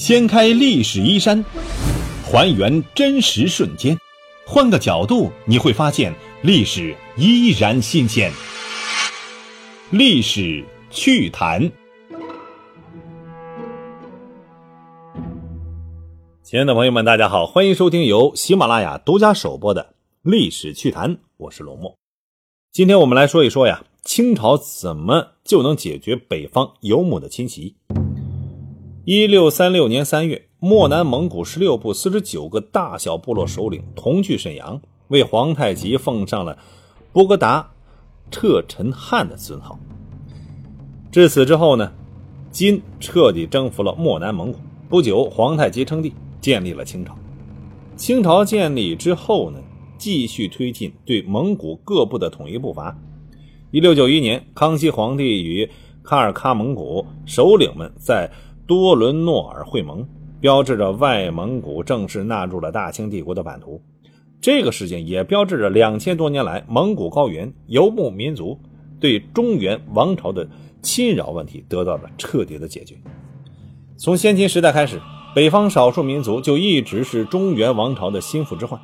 掀开历史衣衫，还原真实瞬间，换个角度你会发现历史依然新鲜。历史趣谈，亲爱的朋友们，大家好，欢迎收听由喜马拉雅独家首播的《历史趣谈》，我是龙墨。今天我们来说一说呀，清朝怎么就能解决北方游牧的侵袭？一六三六年三月，漠南蒙古十六部四十九个大小部落首领同去沈阳，为皇太极奉上了“波格达彻陈汗”的尊号。至此之后呢，金彻底征服了漠南蒙古。不久，皇太极称帝，建立了清朝。清朝建立之后呢，继续推进对蒙古各部的统一步伐。一六九一年，康熙皇帝与喀尔喀蒙古首领们在多伦诺尔会盟，标志着外蒙古正式纳入了大清帝国的版图。这个事件也标志着两千多年来蒙古高原游牧民族对中原王朝的侵扰问题得到了彻底的解决。从先秦时代开始，北方少数民族就一直是中原王朝的心腹之患。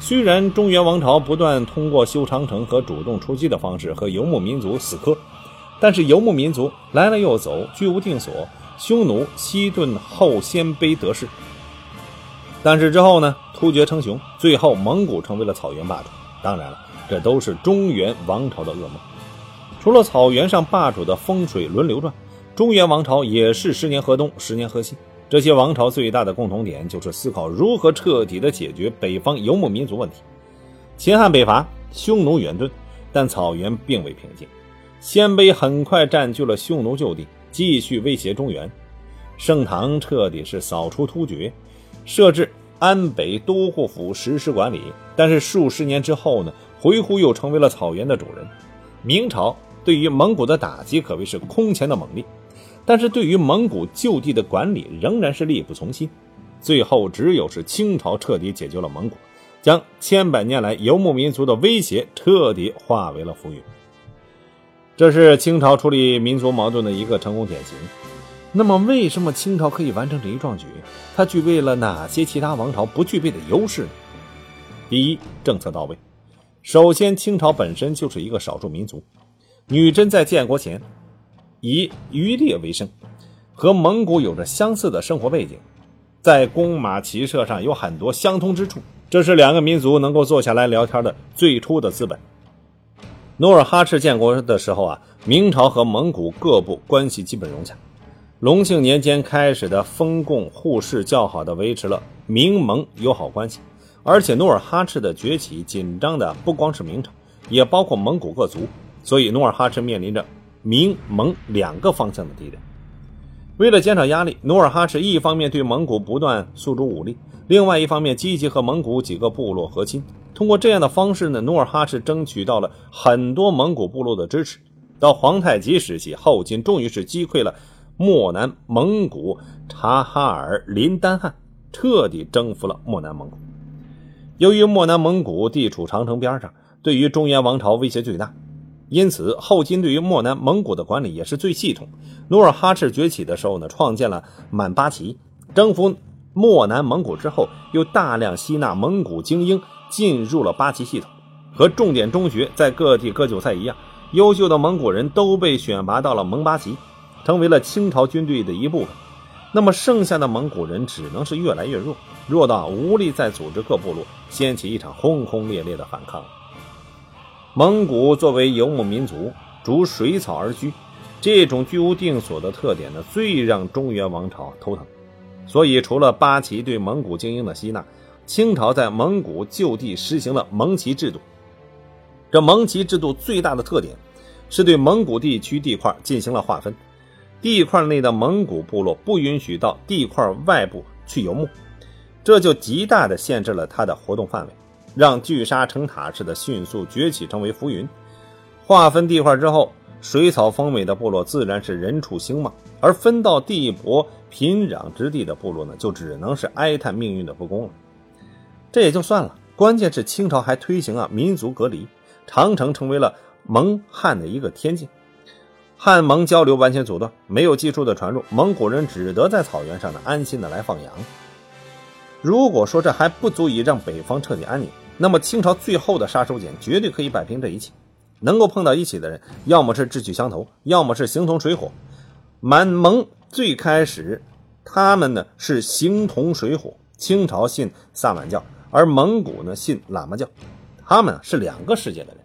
虽然中原王朝不断通过修长城和主动出击的方式和游牧民族死磕，但是游牧民族来了又走，居无定所。匈奴西顿后鲜卑得势，但是之后呢，突厥称雄，最后蒙古成为了草原霸主。当然了，这都是中原王朝的噩梦。除了草原上霸主的风水轮流转，中原王朝也是十年河东，十年河西。这些王朝最大的共同点就是思考如何彻底的解决北方游牧民族问题。秦汉北伐，匈奴远遁，但草原并未平静，鲜卑很快占据了匈奴旧地。继续威胁中原，盛唐彻底是扫除突厥，设置安北都护府实施管理。但是数十年之后呢，回鹘又成为了草原的主人。明朝对于蒙古的打击可谓是空前的猛烈，但是对于蒙古旧地的管理仍然是力不从心。最后只有是清朝彻底解救了蒙古，将千百年来游牧民族的威胁彻底化为了浮云。这是清朝处理民族矛盾的一个成功典型。那么，为什么清朝可以完成这一壮举？它具备了哪些其他王朝不具备的优势呢？第一，政策到位。首先，清朝本身就是一个少数民族，女真在建国前以渔猎为生，和蒙古有着相似的生活背景，在弓马骑射上有很多相通之处，这是两个民族能够坐下来聊天的最初的资本。努尔哈赤建国的时候啊，明朝和蒙古各部关系基本融洽。隆庆年间开始的封贡互市，较好的维持了明蒙友好关系。而且努尔哈赤的崛起紧张的不光是明朝，也包括蒙古各族，所以努尔哈赤面临着明蒙两个方向的敌人。为了减少压力，努尔哈赤一方面对蒙古不断诉诸武力，另外一方面积极和蒙古几个部落和亲。通过这样的方式呢，努尔哈赤争取到了很多蒙古部落的支持。到皇太极时期，后金终于是击溃了漠南蒙古察哈尔林丹汗，彻底征服了漠南蒙古。由于漠南蒙古地处长城边上，对于中原王朝威胁最大，因此后金对于漠南蒙古的管理也是最系统。努尔哈赤崛起的时候呢，创建了满八旗，征服漠南蒙古之后，又大量吸纳蒙古精英。进入了八旗系统，和重点中学在各地割韭菜一样，优秀的蒙古人都被选拔到了蒙八旗，成为了清朝军队的一部分。那么剩下的蒙古人只能是越来越弱，弱到无力再组织各部落，掀起一场轰轰烈烈的反抗。蒙古作为游牧民族，逐水草而居，这种居无定所的特点呢，最让中原王朝头疼。所以，除了八旗对蒙古精英的吸纳，清朝在蒙古就地实行了蒙旗制度。这蒙旗制度最大的特点是对蒙古地区地块进行了划分，地块内的蒙古部落不允许到地块外部去游牧，这就极大的限制了它的活动范围，让聚沙成塔似的迅速崛起成为浮云。划分地块之后，水草丰美的部落自然是人畜兴旺，而分到地薄贫壤之地的部落呢，就只能是哀叹命运的不公了。这也就算了，关键是清朝还推行啊民族隔离，长城成为了蒙汉的一个天境。汉蒙交流完全阻断，没有技术的传入，蒙古人只得在草原上呢安心的来放羊。如果说这还不足以让北方彻底安宁，那么清朝最后的杀手锏绝对可以摆平这一切。能够碰到一起的人，要么是志趣相投，要么是形同水火。满蒙最开始，他们呢是形同水火。清朝信萨满教，而蒙古呢信喇嘛教，他们是两个世界的人。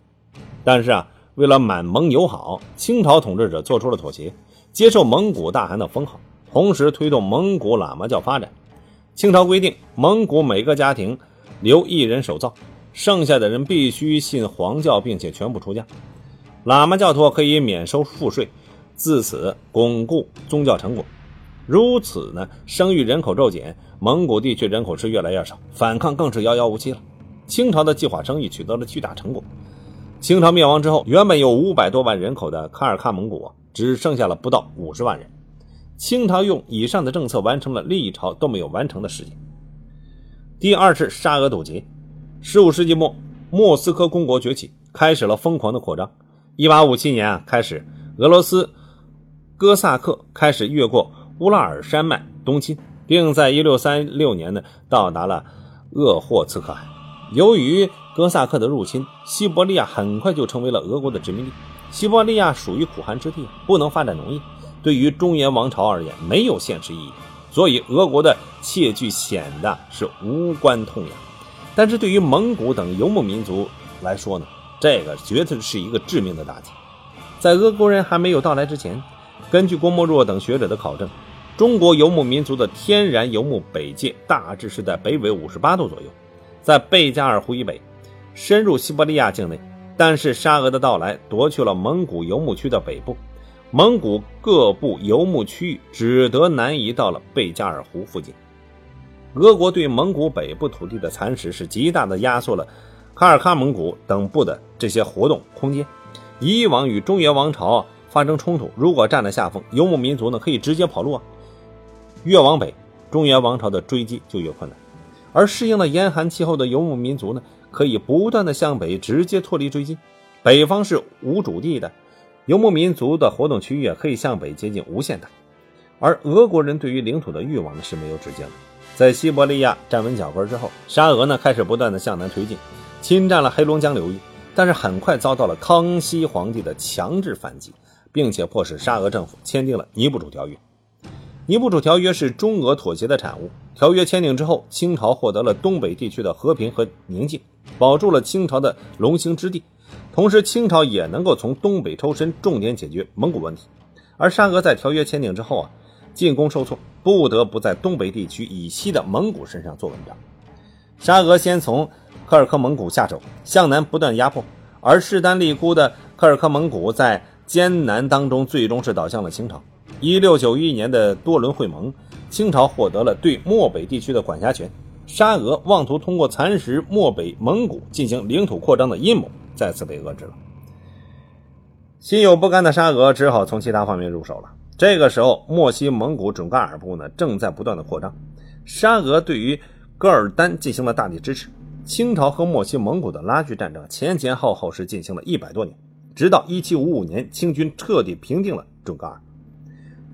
但是啊，为了满蒙友好，清朝统治者做出了妥协，接受蒙古大汗的封号，同时推动蒙古喇嘛教发展。清朝规定，蒙古每个家庭留一人守灶。剩下的人必须信黄教，并且全部出家。喇嘛教徒可以免收赋税，自此巩固宗教成果。如此呢，生育人口骤减，蒙古地区人口是越来越少，反抗更是遥遥无期了。清朝的计划生育取得了巨大成果。清朝灭亡之后，原本有五百多万人口的卡尔喀蒙古啊只剩下了不到五十万人。清朝用以上的政策完成了历朝都没有完成的事情。第二次沙俄堵截。十五世纪末，莫斯科公国崛起，开始了疯狂的扩张。一八五七年啊，开始俄罗斯哥萨克开始越过乌拉尔山脉东侵，并在一六三六年呢到达了鄂霍次克海。由于哥萨克的入侵，西伯利亚很快就成为了俄国的殖民地。西伯利亚属于苦寒之地，不能发展农业，对于中原王朝而言没有现实意义，所以俄国的窃据显得是无关痛痒。但是对于蒙古等游牧民族来说呢，这个绝对是一个致命的打击。在俄国人还没有到来之前，根据郭沫若等学者的考证，中国游牧民族的天然游牧北界大致是在北纬五十八度左右，在贝加尔湖以北，深入西伯利亚境内。但是沙俄的到来夺去了蒙古游牧区的北部，蒙古各部游牧区域只得南移到了贝加尔湖附近。俄国对蒙古北部土地的蚕食，是极大的压缩了卡尔喀蒙古等部的这些活动空间。以往与中原王朝发生冲突，如果占了下风，游牧民族呢可以直接跑路啊。越往北，中原王朝的追击就越困难。而适应了严寒气候的游牧民族呢，可以不断的向北，直接脱离追击。北方是无主地的，游牧民族的活动区域可以向北接近无限大。而俄国人对于领土的欲望呢是没有止境的。在西伯利亚站稳脚跟之后，沙俄呢开始不断的向南推进，侵占了黑龙江流域，但是很快遭到了康熙皇帝的强制反击，并且迫使沙俄政府签订了尼布楚条约。尼布楚条约是中俄妥协的产物。条约签订之后，清朝获得了东北地区的和平和宁静，保住了清朝的龙兴之地，同时清朝也能够从东北抽身，重点解决蒙古问题。而沙俄在条约签订之后啊。进攻受挫，不得不在东北地区以西的蒙古身上做文章。沙俄先从科尔克蒙古下手，向南不断压迫，而势单力孤的科尔克蒙古在艰难当中，最终是倒向了清朝。一六九一年的多伦会盟，清朝获得了对漠北地区的管辖权。沙俄妄图通过蚕食漠北蒙古进行领土扩张的阴谋，再次被遏制了。心有不甘的沙俄只好从其他方面入手了。这个时候，莫西蒙古准噶尔部呢正在不断的扩张，沙俄对于噶尔丹进行了大力支持。清朝和莫西蒙古的拉锯战争前前后后是进行了一百多年，直到1755年，清军彻底平定了准噶尔。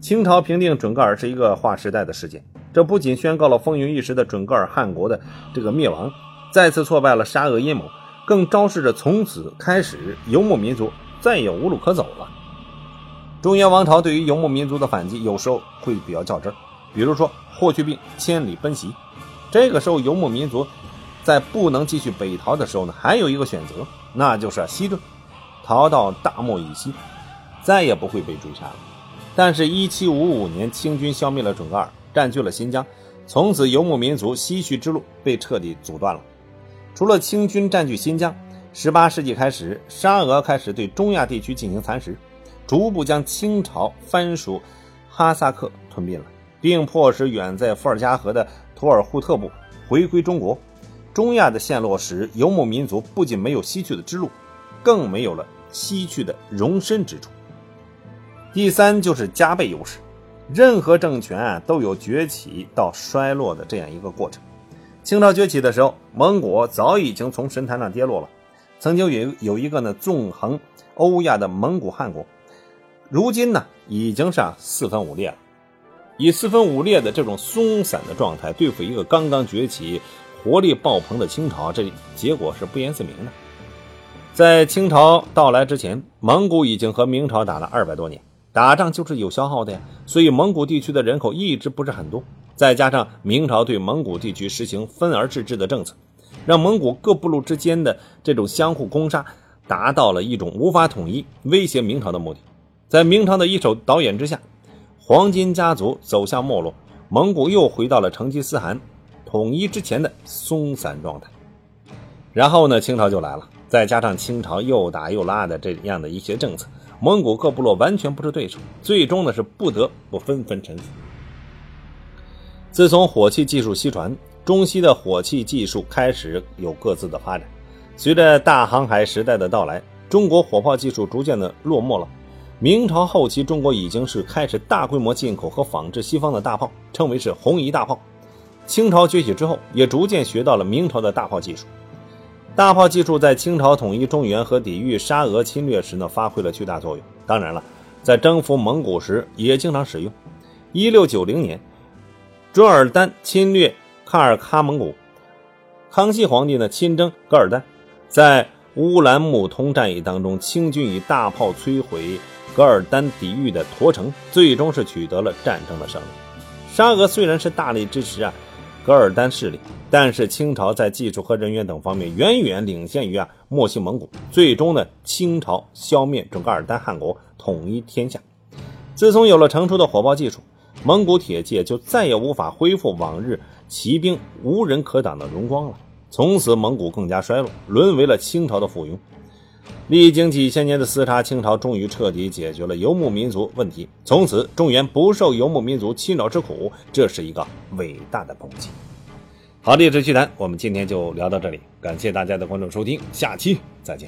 清朝平定准噶尔是一个划时代的事件，这不仅宣告了风云一时的准噶尔汗国的这个灭亡，再次挫败了沙俄阴谋，更昭示着从此开始游牧民族再也无路可走了。中原王朝对于游牧民族的反击，有时候会比较较真比如说霍去病千里奔袭，这个时候游牧民族在不能继续北逃的时候呢，还有一个选择，那就是西遁，逃到大漠以西，再也不会被追杀了。但是1755年，清军消灭了准噶尔，占据了新疆，从此游牧民族西去之路被彻底阻断了。除了清军占据新疆，18世纪开始，沙俄开始对中亚地区进行蚕食。逐步将清朝藩属哈萨克吞并了，并迫使远在伏尔加河的图尔扈特部回归中国。中亚的陷落时，游牧民族不仅没有西去的之路，更没有了西去的容身之处。第三就是加倍优势，任何政权啊都有崛起到衰落的这样一个过程。清朝崛起的时候，蒙古早已经从神坛上跌落了。曾经有有一个呢纵横欧亚的蒙古汗国。如今呢，已经是四分五裂了。以四分五裂的这种松散的状态对付一个刚刚崛起、活力爆棚的清朝，这结果是不言自明的。在清朝到来之前，蒙古已经和明朝打了二百多年，打仗就是有消耗的呀，所以蒙古地区的人口一直不是很多。再加上明朝对蒙古地区实行分而治之的政策，让蒙古各部落之间的这种相互攻杀，达到了一种无法统一、威胁明朝的目的。在明朝的一手导演之下。黄金家族走向没落，蒙古又回到了成吉思汗统一之前的松散状态。然后呢，清朝就来了，再加上清朝又打又拉的这样的一些政策，蒙古各部落完全不是对手，最终呢是不得不纷纷臣服。自从火器技术西传，中西的火器技术开始有各自的发展。随着大航海时代的到来，中国火炮技术逐渐的落寞了。明朝后期，中国已经是开始大规模进口和仿制西方的大炮，称为是红夷大炮。清朝崛起之后，也逐渐学到了明朝的大炮技术。大炮技术在清朝统一中原和抵御沙俄侵略时呢，发挥了巨大作用。当然了，在征服蒙古时也经常使用。一六九零年，准尔丹侵略喀尔喀蒙古，康熙皇帝呢亲征噶尔丹，在乌兰木通战役当中，清军以大炮摧毁。噶尔丹抵御的驼城，最终是取得了战争的胜利。沙俄虽然是大力支持啊噶尔丹势力，但是清朝在技术和人员等方面远远领先于啊墨西蒙古。最终呢，清朝消灭准噶尔丹汗国，统一天下。自从有了成熟的火炮技术，蒙古铁骑就再也无法恢复往日骑兵无人可挡的荣光了。从此，蒙古更加衰落，沦为了清朝的附庸。历经几千年的厮杀，清朝终于彻底解决了游牧民族问题，从此中原不受游牧民族侵扰之苦，这是一个伟大的功绩。好，历史趣谈，我们今天就聊到这里，感谢大家的关注收听，下期再见。